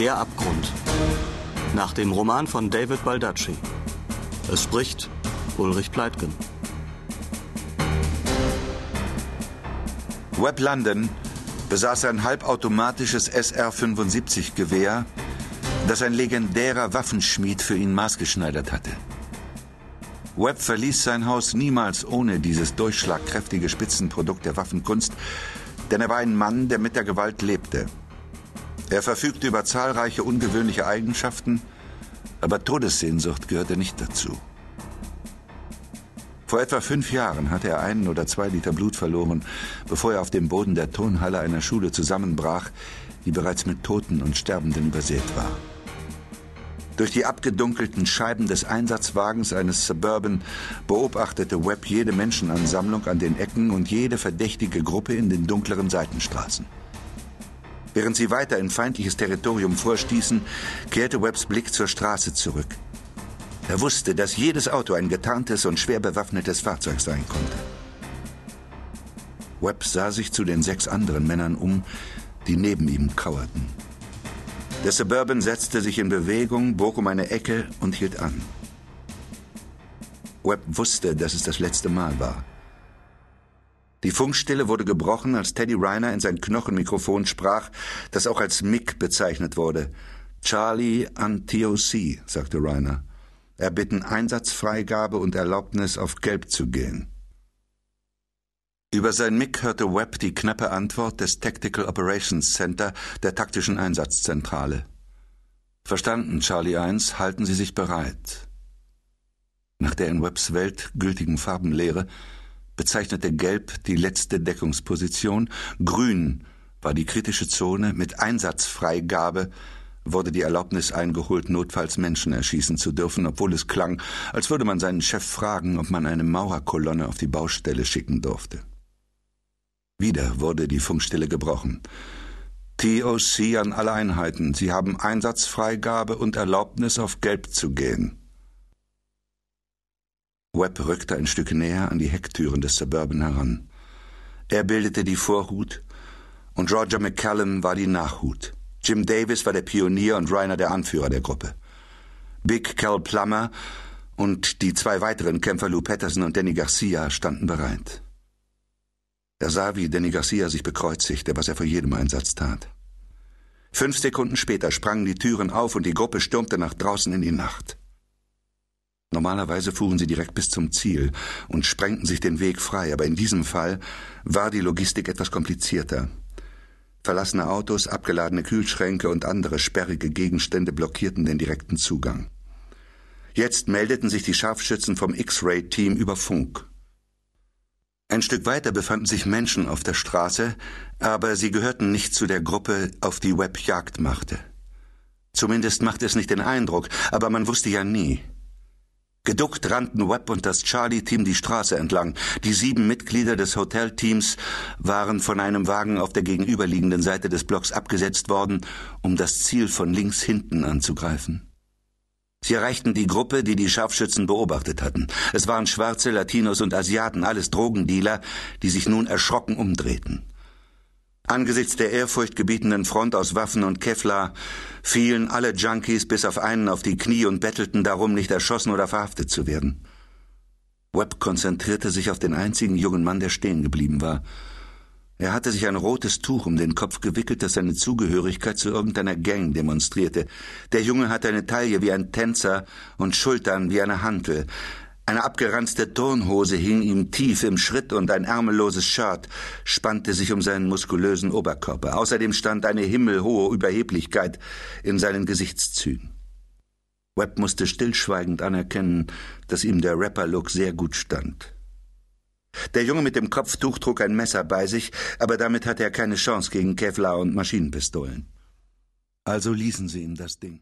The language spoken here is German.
Der Abgrund. Nach dem Roman von David Baldacci. Es spricht Ulrich Pleitgen. Webb London besaß ein halbautomatisches SR-75-Gewehr, das ein legendärer Waffenschmied für ihn maßgeschneidert hatte. Webb verließ sein Haus niemals ohne dieses durchschlagkräftige Spitzenprodukt der Waffenkunst, denn er war ein Mann, der mit der Gewalt lebte. Er verfügte über zahlreiche ungewöhnliche Eigenschaften, aber Todessehnsucht gehörte nicht dazu. Vor etwa fünf Jahren hatte er einen oder zwei Liter Blut verloren, bevor er auf dem Boden der Turnhalle einer Schule zusammenbrach, die bereits mit Toten und Sterbenden übersät war. Durch die abgedunkelten Scheiben des Einsatzwagens eines Suburban beobachtete Webb jede Menschenansammlung an den Ecken und jede verdächtige Gruppe in den dunkleren Seitenstraßen. Während sie weiter in feindliches Territorium vorstießen, kehrte Webbs Blick zur Straße zurück. Er wusste, dass jedes Auto ein getarntes und schwer bewaffnetes Fahrzeug sein konnte. Webb sah sich zu den sechs anderen Männern um, die neben ihm kauerten. Der Suburban setzte sich in Bewegung, bog um eine Ecke und hielt an. Webb wusste, dass es das letzte Mal war. Die Funkstille wurde gebrochen, als Teddy Reiner in sein Knochenmikrofon sprach, das auch als Mick bezeichnet wurde. Charlie an TOC, sagte Reiner. Er bitten Einsatzfreigabe und Erlaubnis, auf Gelb zu gehen. Über sein Mick hörte Webb die knappe Antwort des Tactical Operations Center der taktischen Einsatzzentrale. Verstanden, Charlie 1, halten Sie sich bereit. Nach der in Webbs Welt gültigen Farbenlehre bezeichnete Gelb die letzte Deckungsposition, Grün war die kritische Zone, mit Einsatzfreigabe wurde die Erlaubnis eingeholt, notfalls Menschen erschießen zu dürfen, obwohl es klang, als würde man seinen Chef fragen, ob man eine Mauerkolonne auf die Baustelle schicken durfte. Wieder wurde die Funkstille gebrochen. TOC an alle Einheiten. Sie haben Einsatzfreigabe und Erlaubnis, auf Gelb zu gehen. Webb rückte ein Stück näher an die Hecktüren des Suburban heran. Er bildete die Vorhut und Roger McCallum war die Nachhut. Jim Davis war der Pionier und Reiner der Anführer der Gruppe. Big Cal Plummer und die zwei weiteren Kämpfer Lou Patterson und Danny Garcia standen bereit. Er sah, wie Danny Garcia sich bekreuzigte, was er vor jedem Einsatz tat. Fünf Sekunden später sprangen die Türen auf und die Gruppe stürmte nach draußen in die Nacht. Normalerweise fuhren sie direkt bis zum Ziel und sprengten sich den Weg frei, aber in diesem Fall war die Logistik etwas komplizierter. Verlassene Autos, abgeladene Kühlschränke und andere sperrige Gegenstände blockierten den direkten Zugang. Jetzt meldeten sich die Scharfschützen vom X-Ray-Team über Funk. Ein Stück weiter befanden sich Menschen auf der Straße, aber sie gehörten nicht zu der Gruppe, auf die Webb Jagd machte. Zumindest machte es nicht den Eindruck, aber man wusste ja nie. Geduckt rannten Webb und das Charlie-Team die Straße entlang. Die sieben Mitglieder des Hotelteams waren von einem Wagen auf der gegenüberliegenden Seite des Blocks abgesetzt worden, um das Ziel von links hinten anzugreifen. Sie erreichten die Gruppe, die die Scharfschützen beobachtet hatten. Es waren Schwarze, Latinos und Asiaten, alles Drogendealer, die sich nun erschrocken umdrehten. Angesichts der ehrfurchtgebietenden Front aus Waffen und Kevlar fielen alle Junkies bis auf einen auf die Knie und bettelten darum, nicht erschossen oder verhaftet zu werden. Webb konzentrierte sich auf den einzigen jungen Mann, der stehen geblieben war. Er hatte sich ein rotes Tuch um den Kopf gewickelt, das seine Zugehörigkeit zu irgendeiner Gang demonstrierte. Der Junge hatte eine Taille wie ein Tänzer und Schultern wie eine Hantel. Eine abgeranzte Turnhose hing ihm tief im Schritt und ein ärmelloses Shirt spannte sich um seinen muskulösen Oberkörper. Außerdem stand eine himmelhohe Überheblichkeit in seinen Gesichtszügen. Webb musste stillschweigend anerkennen, dass ihm der Rapper-Look sehr gut stand. Der Junge mit dem Kopftuch trug ein Messer bei sich, aber damit hatte er keine Chance gegen Kevlar und Maschinenpistolen. Also ließen sie ihm das Ding.